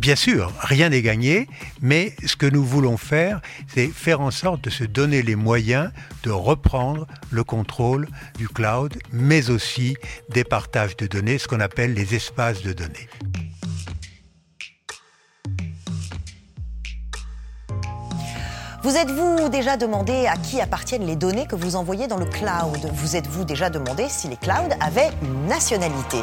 Bien sûr, rien n'est gagné, mais ce que nous voulons faire, c'est faire en sorte de se donner les moyens de reprendre le contrôle du cloud, mais aussi des partages de données, ce qu'on appelle les espaces de données. Vous êtes-vous déjà demandé à qui appartiennent les données que vous envoyez dans le cloud? Vous êtes-vous déjà demandé si les clouds avaient une nationalité?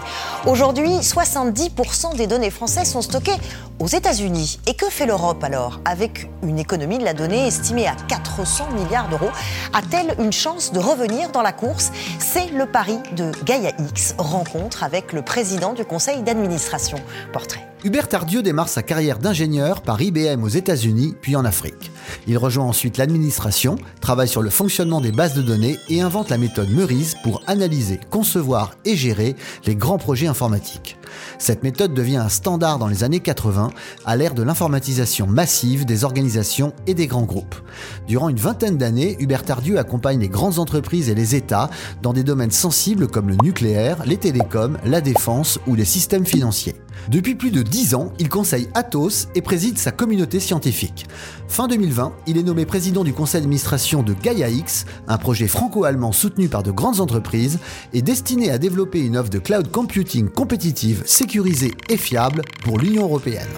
Aujourd'hui, 70% des données françaises sont stockées aux États-Unis. Et que fait l'Europe alors? Avec une économie de la donnée estimée à 400 milliards d'euros, a-t-elle une chance de revenir dans la course? C'est le pari de Gaia X, rencontre avec le président du conseil d'administration. Portrait. Hubert Tardieu démarre sa carrière d'ingénieur par IBM aux États-Unis puis en Afrique. Il rejoint ensuite l'administration, travaille sur le fonctionnement des bases de données et invente la méthode Meurize pour analyser, concevoir et gérer les grands projets informatiques. Cette méthode devient un standard dans les années 80 à l'ère de l'informatisation massive des organisations et des grands groupes. Durant une vingtaine d'années, Hubert Tardieu accompagne les grandes entreprises et les États dans des domaines sensibles comme le nucléaire, les télécoms, la défense ou les systèmes financiers. Depuis plus de 10 ans, il conseille Atos et préside sa communauté scientifique. Fin 2020, il est nommé président du conseil d'administration de Gaia X, un projet franco-allemand soutenu par de grandes entreprises et destiné à développer une offre de cloud computing compétitive, sécurisée et fiable pour l'Union européenne.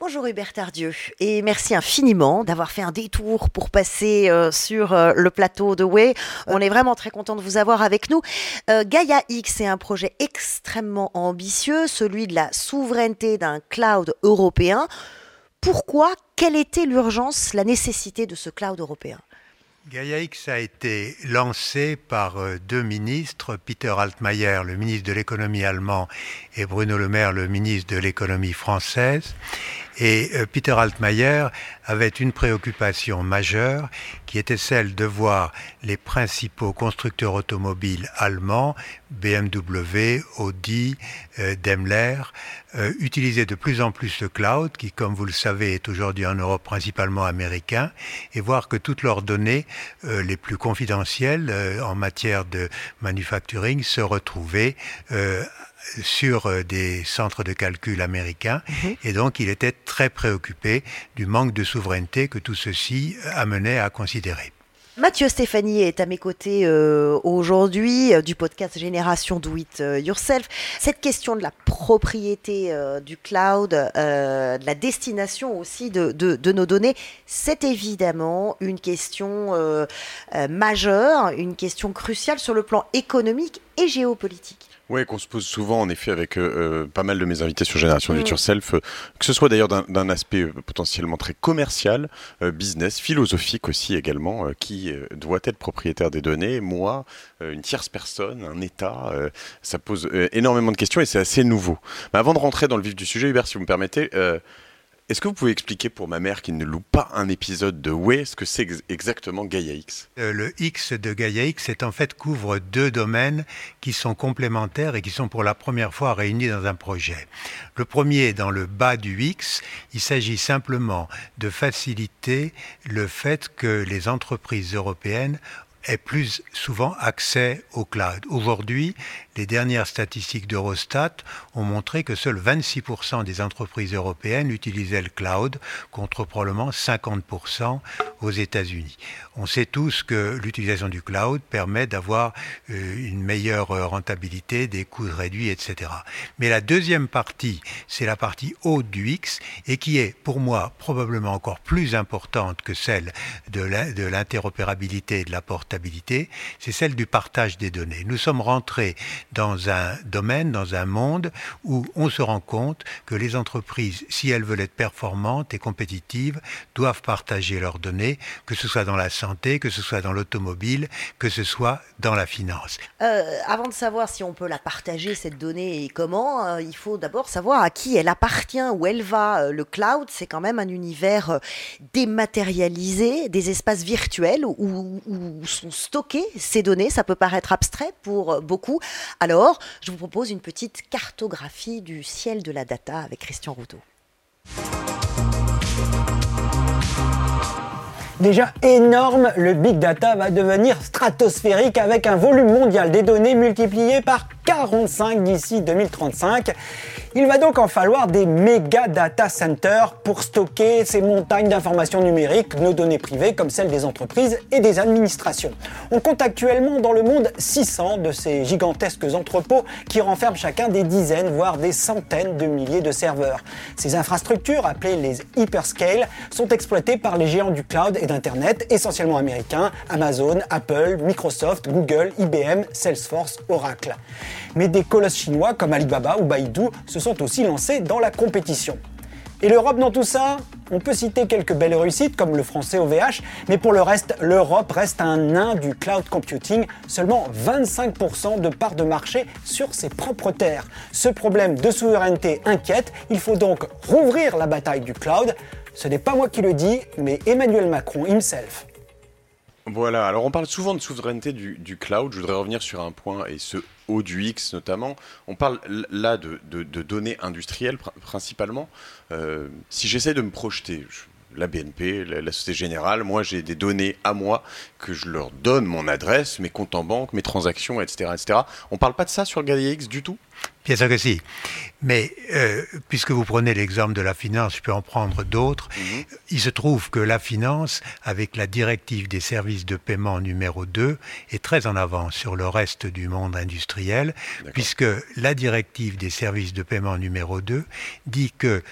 Bonjour Hubert Tardieu et merci infiniment d'avoir fait un détour pour passer euh, sur euh, le plateau de Way. On est vraiment très content de vous avoir avec nous. Euh, Gaia X est un projet extrêmement ambitieux, celui de la souveraineté d'un cloud européen. Pourquoi? Quelle était l'urgence, la nécessité de ce cloud européen? Gaia X a été lancé par deux ministres, Peter Altmaier, le ministre de l'économie allemand, et Bruno Le Maire, le ministre de l'économie française. Et euh, Peter Altmaier avait une préoccupation majeure qui était celle de voir les principaux constructeurs automobiles allemands, BMW, Audi, euh, Daimler, euh, utiliser de plus en plus le cloud, qui, comme vous le savez, est aujourd'hui en Europe principalement américain, et voir que toutes leurs données les plus confidentielles en matière de manufacturing se retrouvaient sur euh, des centres de calcul américains mhm. et donc il était très préoccupé du manque de souveraineté que tout ceci amenait à considérer. Mathieu Stéphanie est à mes côtés euh, aujourd'hui euh, du podcast Génération Do It Yourself. Cette question de la propriété du cloud, de la destination aussi de, de nos données, c'est évidemment une question majeure, une question cruciale sur le plan économique et géopolitique. Oui, qu'on se pose souvent en effet avec euh, euh, pas mal de mes invités sur Génération mm. Yourself, euh, que ce soit d'ailleurs d'un aspect potentiellement très commercial, business, philosophique aussi également, qui doit être propriétaire des données, moi, une tierce personne, un État, ça pose énormément de questions et c'est assez nouveau. Mais avant de rentrer dans le vif du sujet, Hubert, si vous me permettez, est-ce que vous pouvez expliquer pour ma mère qui ne loue pas un épisode de Way ce que c'est exactement Gaia X? Euh, Le X de Gaia X, c'est en fait couvre deux domaines qui sont complémentaires et qui sont pour la première fois réunis dans un projet. Le premier, dans le bas du X, il s'agit simplement de faciliter le fait que les entreprises européennes aient plus souvent accès au cloud. Aujourd'hui, les dernières statistiques d'Eurostat ont montré que seuls 26% des entreprises européennes utilisaient le cloud, contre probablement 50% aux États-Unis. On sait tous que l'utilisation du cloud permet d'avoir euh, une meilleure rentabilité, des coûts réduits, etc. Mais la deuxième partie, c'est la partie haute du X et qui est pour moi probablement encore plus importante que celle de l'interopérabilité et de la c'est celle du partage des données. Nous sommes rentrés dans un domaine, dans un monde où on se rend compte que les entreprises, si elles veulent être performantes et compétitives, doivent partager leurs données, que ce soit dans la santé, que ce soit dans l'automobile, que ce soit dans la finance. Euh, avant de savoir si on peut la partager, cette donnée, et comment, euh, il faut d'abord savoir à qui elle appartient, où elle va. Euh, le cloud, c'est quand même un univers dématérialisé, des espaces virtuels où, où sont stockées ces données. Ça peut paraître abstrait pour beaucoup. Alors, je vous propose une petite cartographie du ciel de la data avec Christian Routeau. Déjà énorme, le big data va devenir stratosphérique avec un volume mondial des données multiplié par 45 d'ici 2035. Il va donc en falloir des méga data centers pour stocker ces montagnes d'informations numériques, nos données privées comme celles des entreprises et des administrations. On compte actuellement dans le monde 600 de ces gigantesques entrepôts qui renferment chacun des dizaines, voire des centaines de milliers de serveurs. Ces infrastructures, appelées les hyperscale, sont exploitées par les géants du cloud et d'Internet, essentiellement américains, Amazon, Apple, Microsoft, Google, IBM, Salesforce, Oracle. Mais des colosses chinois comme Alibaba ou Baidu sont aussi lancés dans la compétition. Et l'Europe dans tout ça On peut citer quelques belles réussites comme le français OVH, mais pour le reste, l'Europe reste un nain du cloud computing, seulement 25% de part de marché sur ses propres terres. Ce problème de souveraineté inquiète, il faut donc rouvrir la bataille du cloud. Ce n'est pas moi qui le dis, mais Emmanuel Macron himself. Voilà, alors on parle souvent de souveraineté du, cloud. Je voudrais revenir sur un point, et ce haut du X notamment. On parle là de, données industrielles principalement. Euh, si j'essaie de me projeter, la BNP, la, Société Générale, moi j'ai des données à moi que je leur donne, mon adresse, mes comptes en banque, mes transactions, etc. etc. On ne parle pas de ça sur le X du tout? Bien sûr que si. Mais euh, puisque vous prenez l'exemple de la finance, je peux en prendre d'autres. Mhm. Il se trouve que la finance, avec la directive des services de paiement numéro 2, est très en avance sur le reste du monde industriel, puisque la directive des services de paiement numéro 2 dit que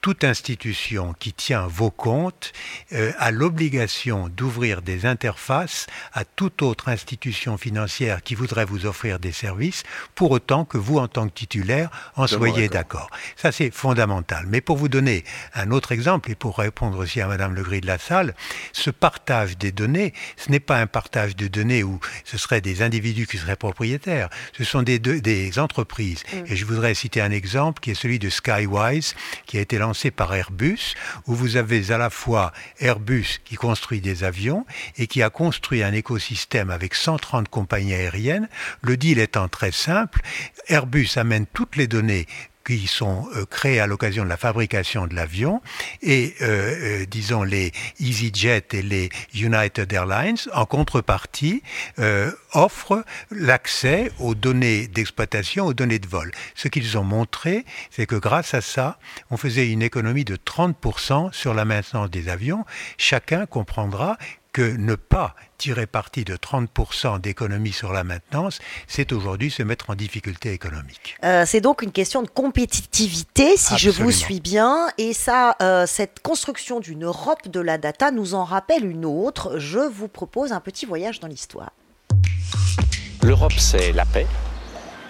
toute institution qui tient vos comptes euh, a l'obligation d'ouvrir des interfaces à toute autre institution financière qui voudrait vous offrir des services, pour autant que vous, en tant que titulaire, en soyez d'accord. Ça, c'est fondamental. Mais pour vous donner un autre exemple, et pour répondre aussi à Madame Legris de la Salle, ce partage des données, ce n'est pas un partage de données où ce seraient des individus qui seraient propriétaires, ce sont des, des entreprises. Mm. Et je voudrais citer un exemple qui est celui de Skywise, qui a été lancé par Airbus, où vous avez à la fois Airbus qui construit des avions et qui a construit un écosystème avec 130 compagnies aériennes. Le deal étant très simple, Airbus amène toutes les données qui sont euh, créés à l'occasion de la fabrication de l'avion et euh, euh, disons les EasyJet et les United Airlines en contrepartie offrent l'accès aux données d'exploitation, aux données de vol. Ce qu'ils ont montré, c'est que grâce à ça, on faisait une économie de 30% sur la maintenance des avions. Chacun comprendra que ne pas tirer parti de 30% d'économie sur la maintenance, c'est aujourd'hui se mettre en difficulté économique. Euh, c'est donc une question de compétitivité, si je vous suis bien. Et ça, euh, cette construction d'une Europe de la data nous en rappelle une autre. Je vous propose un petit voyage dans l'histoire. L'Europe, c'est la paix,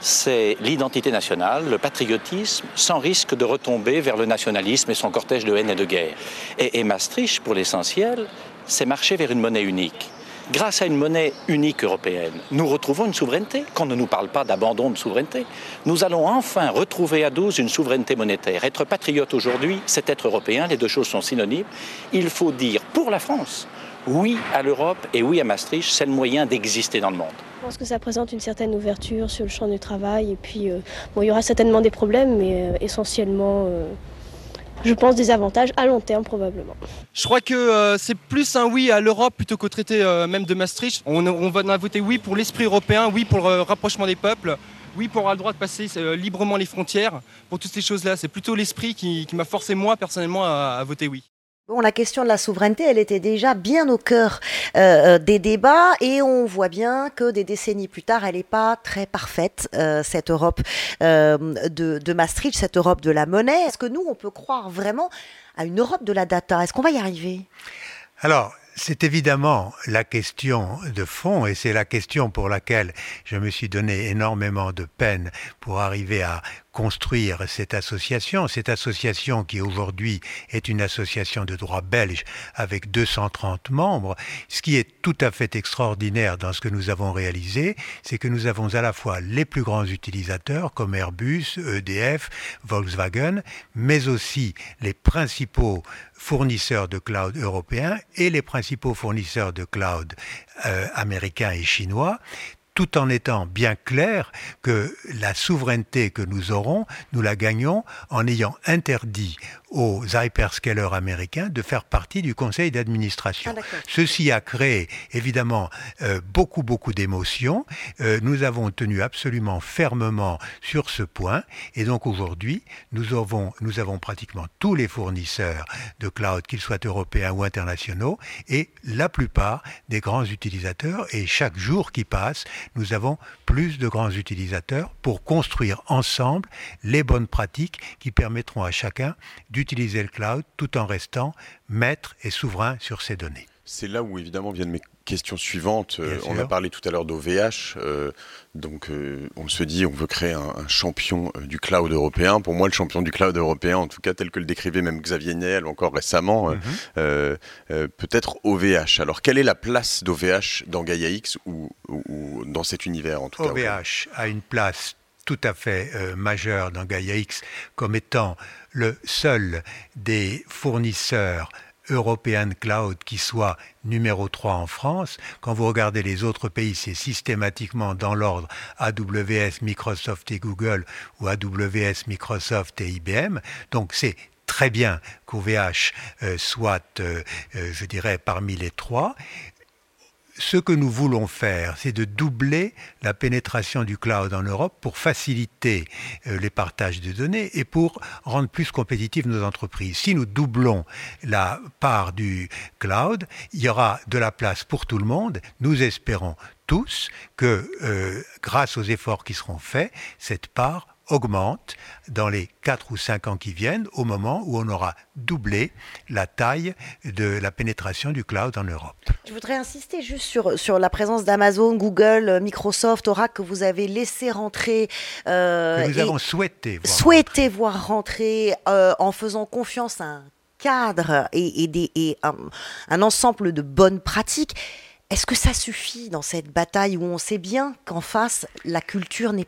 c'est l'identité nationale, le patriotisme, sans risque de retomber vers le nationalisme et son cortège de haine et de guerre. Et, et Maastricht, pour l'essentiel, c'est marcher vers une monnaie unique. Grâce à une monnaie unique européenne, nous retrouvons une souveraineté. Qu'on ne nous parle pas d'abandon de souveraineté. Nous allons enfin retrouver à 12 une souveraineté monétaire. Être patriote aujourd'hui, c'est être européen. Les deux choses sont synonymes. Il faut dire pour la France, oui à l'Europe et oui à Maastricht, c'est le moyen d'exister dans le monde. Je pense que ça présente une certaine ouverture sur le champ du travail. Et puis, euh, bon, il y aura certainement des problèmes, mais euh, essentiellement. Euh, je pense, des avantages à long terme probablement. Je crois que euh, c'est plus un oui à l'Europe plutôt qu'au traité euh, même de Maastricht. On, on va voter oui pour l'esprit européen, oui pour le rapprochement des peuples, oui pour avoir le droit de passer euh, librement les frontières. Pour toutes ces choses-là, c'est plutôt l'esprit qui, m'a forcé moi personnellement à voter oui. Bon, la question de la souveraineté, elle était déjà bien au cœur euh, euh, des débats et on voit bien que des décennies plus tard, elle n'est pas très parfaite, euh, cette Europe de, de, Maastricht, cette Europe de la monnaie. Est-ce que nous, on peut croire vraiment à une Europe de la data? Est-ce qu'on va y arriver? Alors, c'est évidemment la question de fond et c'est la question pour laquelle je me suis donné énormément de peine pour arriver à construire cette association. Cette association qui aujourd'hui est une association de droit belge avec 230 membres. Ce qui est tout à fait extraordinaire dans ce que nous avons réalisé, c'est que nous avons à la fois les plus grands utilisateurs comme Airbus, EDF, Volkswagen, mais aussi les principaux fournisseurs de cloud européens et les principaux fournisseurs de cloud euh, américains et chinois tout en étant bien clair que la souveraineté que nous aurons, nous la gagnons en ayant interdit aux hyperscalers américains de faire partie du conseil d'administration. Ah, Ceci a créé évidemment euh, beaucoup beaucoup d'émotions. Euh, nous avons tenu absolument fermement sur ce point et donc aujourd'hui nous avons nous avons pratiquement tous les fournisseurs de cloud, qu'ils soient européens ou internationaux, et la plupart des grands utilisateurs. Et chaque jour qui passe, nous avons plus de grands utilisateurs pour construire ensemble les bonnes pratiques qui permettront à chacun d'utiliser le cloud tout en restant maître et souverain sur ses données. C'est là où évidemment viennent mes question suivante. Euh, on a parlé tout à l'heure d'OVH. Euh, donc, euh, on se dit, on veut créer un, champion du cloud européen. Pour moi, le champion du cloud européen, en tout cas tel que le décrivait même Xavier Niel encore récemment, mhm. peut-être OVH. Alors, quelle est la place d'OVH dans Gaia X ou, dans cet univers en tout cas OVH a une place tout à fait majeure dans Gaia X comme étant le seul des fournisseurs European Cloud qui soit numéro 3 en France. Quand vous regardez les autres pays, c'est systématiquement dans l'ordre AWS, Microsoft et Google ou AWS, Microsoft et IBM. Donc c'est très bien qu'OVH euh, soit, euh, euh, je dirais, parmi les trois ce que nous voulons faire, c'est de doubler la pénétration du cloud en Europe pour faciliter euh, les partages de données et pour rendre plus compétitives nos entreprises. Si nous doublons la part du cloud, il y aura de la place pour tout le monde. Nous espérons tous que euh, grâce aux efforts qui seront faits, cette part augmente dans les 4 ou 5 ans qui viennent, au moment où on aura doublé la taille de la pénétration du cloud en Europe. Je voudrais insister juste sur, sur la présence d'Amazon, Google, Microsoft, Oracle que vous avez laissé rentrer. Euh, que nous avons souhaité voir souhaité rentrer, voir rentrer euh, en faisant confiance à un cadre et, des, et un, un ensemble de bonnes pratiques. Est-ce que ça suffit dans cette bataille où on sait bien qu'en face, la culture n'est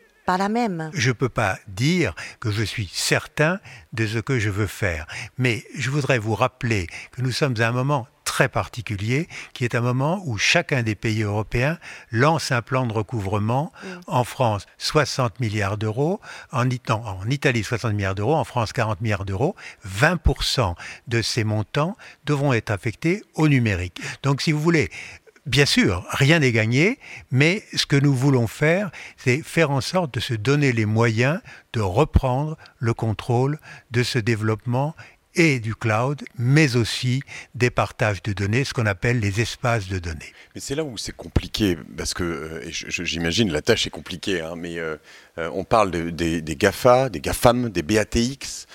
même. Je ne peux pas dire que je suis certain de ce que je veux faire, mais je voudrais vous rappeler que nous sommes à un moment très particulier, qui est un moment où chacun des pays européens lance un plan de recouvrement. En France, 60 milliards d'euros. En, en Italie, 60 milliards d'euros. En France, 40 milliards d'euros. 20% de ces montants devront être affectés au numérique. Donc, si vous voulez, Bien sûr, rien n'est gagné, mais ce que nous voulons faire, c'est faire en sorte de se donner les moyens de reprendre le contrôle de ce développement et du cloud, mais aussi des partages de données, ce qu'on appelle les espaces de données. Mais c'est là où c'est compliqué, parce que euh, j'imagine la tâche est compliquée, hein, mais euh, euh, on parle des, GAFA, des GAFAM, des BATX,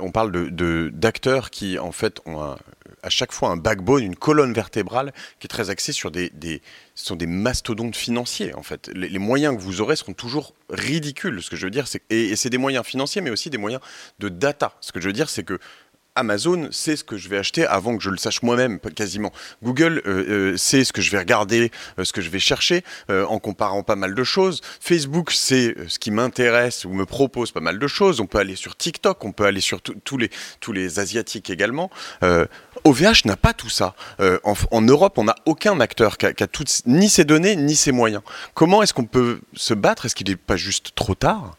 on parle d'acteurs de, qui en fait ont un, à chaque fois un backbone, une colonne vertébrale qui est très axée sur des, des sont des mastodontes financiers en fait. Les, moyens que vous aurez seront toujours ridicules. Ce que je veux dire, c'est et c'est des moyens financiers, mais aussi des moyens de data. Ce que je veux dire, c'est que Amazon sait ce que je vais acheter avant que je le sache moi-même, quasiment. Google euh, euh, sait ce que je vais regarder, euh, ce que je vais chercher, en comparant pas mal de choses. Facebook sait ce qui m'intéresse ou me propose pas mal de choses. On peut aller sur TikTok, on peut aller sur tous les, tous les Asiatiques également. OVH n'a pas tout ça. En, Europe, on n'a aucun acteur qui a, a ni ses données, ni ses moyens. Comment est-ce qu'on peut se battre? Est-ce qu'il n'est pas juste trop tard?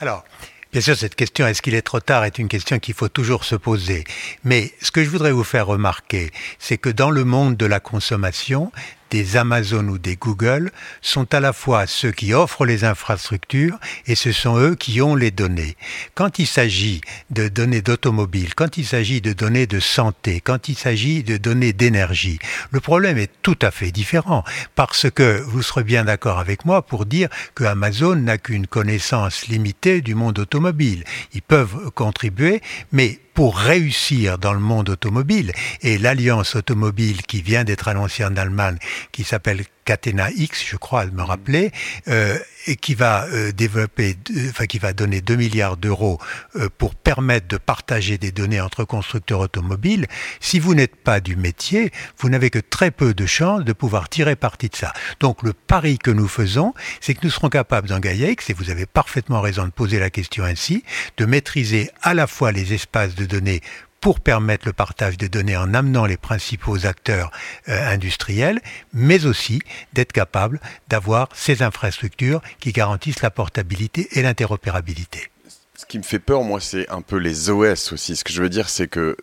Alors, Bien sûr, cette question, est-ce qu'il est trop tard, est une question qu'il faut toujours se poser. Mais ce que je voudrais vous faire remarquer, c'est que dans le monde de la consommation, des Amazon ou des Google sont à la fois ceux qui offrent les infrastructures et ce sont eux qui ont les données. Quand il s'agit de données d'automobile, quand il s'agit de données de santé, quand il s'agit de données d'énergie, le problème est tout à fait différent parce que vous serez bien d'accord avec moi pour dire que Amazon n'a qu'une connaissance limitée du monde automobile. Ils peuvent contribuer, mais pour réussir dans le monde automobile, et l'alliance automobile qui vient d'être annoncée en Allemagne, qui s'appelle Catena X, je crois, me rappeler, euh, et qui va euh, développer, enfin qui va donner 2 milliards d'euros euh, pour permettre de partager des données entre constructeurs automobiles. Si vous n'êtes pas du métier, vous n'avez que très peu de chances de pouvoir tirer parti de ça. Donc le pari que nous faisons, c'est que nous serons capables dans Gaia-X, et vous avez parfaitement raison de poser la question ainsi, de maîtriser à la fois les espaces de données pour permettre le partage de données en amenant les principaux acteurs euh, industriels, mais aussi d'être capable d'avoir ces infrastructures qui garantissent la portabilité et l'interopérabilité. Ce qui me fait peur, moi, c'est un peu les OS aussi. Ce que je veux dire, c'est que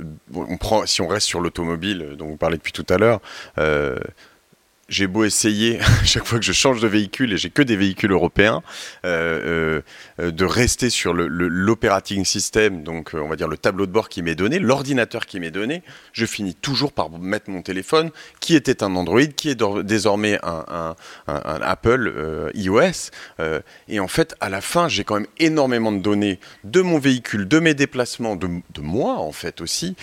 si on reste sur l'automobile dont vous parlez depuis tout à l'heure, euh, j'ai beau essayer, chaque fois que je change de véhicule, et j'ai que des véhicules européens, euh, euh, de rester sur l'operating system, donc euh, on va dire le tableau de bord qui m'est donné, l'ordinateur qui m'est donné, je finis toujours par mettre mon téléphone, qui était un Android, qui est désormais un, Apple iOS. et en fait, à la fin, j'ai quand même énormément de données de mon véhicule, de mes déplacements, de, moi en fait aussi,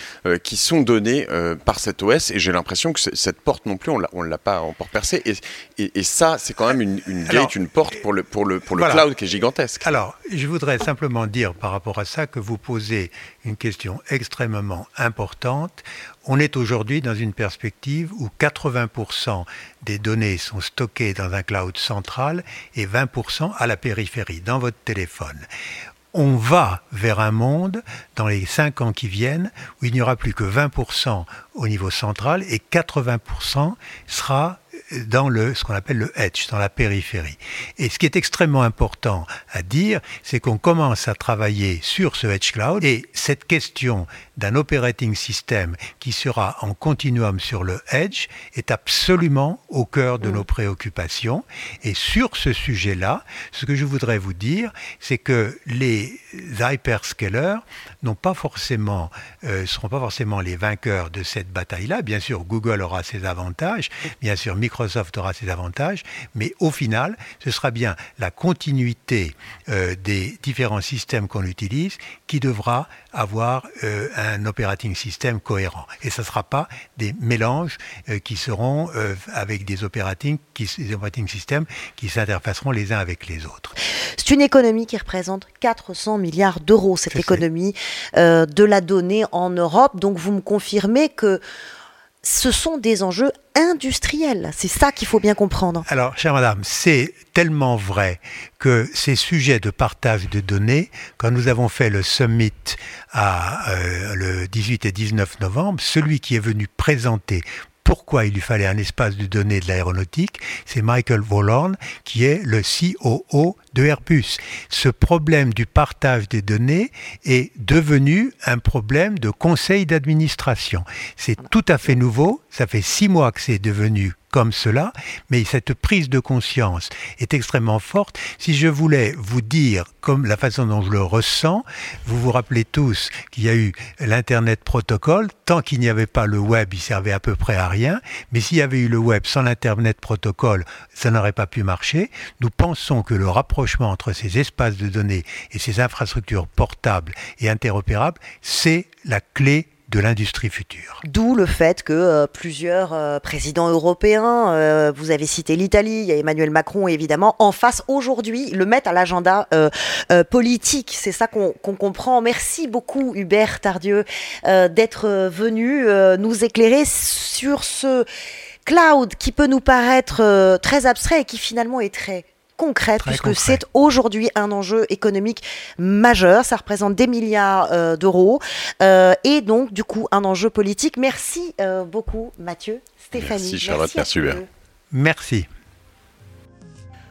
qui sont données par cet OS, et j'ai l'impression que cette porte non plus, on ne l'a pas pour percer. Et, et, ça, c'est quand même une, une gate, une porte pour le, pour le, pour le cloud qui est gigantesque. Alors, je voudrais simplement dire par rapport à ça que vous posez une question extrêmement importante. On est aujourd'hui dans une perspective où 80% des données sont stockées dans un cloud central et 20% à la périphérie, dans votre téléphone on va vers un monde dans les cinq ans qui viennent où il n'y aura plus que 20% au niveau central et 80% sera dans le, ce qu'on appelle le edge, dans la périphérie. Et ce qui est extrêmement important à dire, c'est qu'on commence à travailler sur ce edge cloud et cette question d'un operating system qui sera en continuum sur le edge est absolument au cœur de nos préoccupations. Et sur ce sujet-là, ce que je voudrais vous dire, c'est que les hyperscalers n'ont pas forcément, euh, seront pas forcément les vainqueurs de cette bataille-là. Bien sûr, Google aura ses avantages, bien sûr, Microsoft aura ses avantages, mais au final, ce sera bien la continuité euh, des différents systèmes qu'on utilise qui devra avoir euh, un operating system cohérent. Et ce ne sera pas des mélanges euh, qui seront euh, avec des operating, qui, des operating systems qui s'interfaceront les uns avec les autres. C'est une économie qui représente 400 milliards d'euros, cette économie de la donnée en Europe. Donc vous me confirmez que ce sont des enjeux industriels. C'est ça qu'il faut bien comprendre. Alors, chère madame, c'est tellement vrai que ces sujets de partage de données, quand nous avons fait le summit à, euh, le 18 et 19 novembre, celui qui est venu présenter pourquoi il lui fallait un espace de données de l'aéronautique, c'est Michael Vollorn qui est le COO de Airbus. Ce problème du partage des données est devenu un problème de conseil d'administration. C'est tout à fait nouveau, ça fait six mois que c'est devenu comme cela, mais cette prise de conscience est extrêmement forte. Si je voulais vous dire, comme la façon dont je le ressens, vous vous rappelez tous qu'il y a eu l'Internet protocole, tant qu'il n'y avait pas le web, il servait à peu près à rien, mais s'il y avait eu le web sans l'Internet protocole, ça n'aurait pas pu marcher. Nous pensons que le rapprochement entre ces espaces de données et ces infrastructures portables et interopérables, c'est la clé de l'industrie future. D'où le fait que euh, plusieurs euh, présidents européens, euh, vous avez cité l'Italie, il y a Emmanuel Macron évidemment, en face aujourd'hui, le mettent à l'agenda politique. C'est ça qu'on comprend. Merci beaucoup Hubert Tardieu d'être venu nous éclairer sur ce cloud qui peut nous paraître très abstrait et qui finalement est très concrète, puisque c'est aujourd'hui un enjeu économique majeur. Ça représente des milliards euh, d'euros euh, et donc, du coup, un enjeu politique. Merci euh, beaucoup, Mathieu, Stéphanie. Merci, Charlotte. Merci. Merci.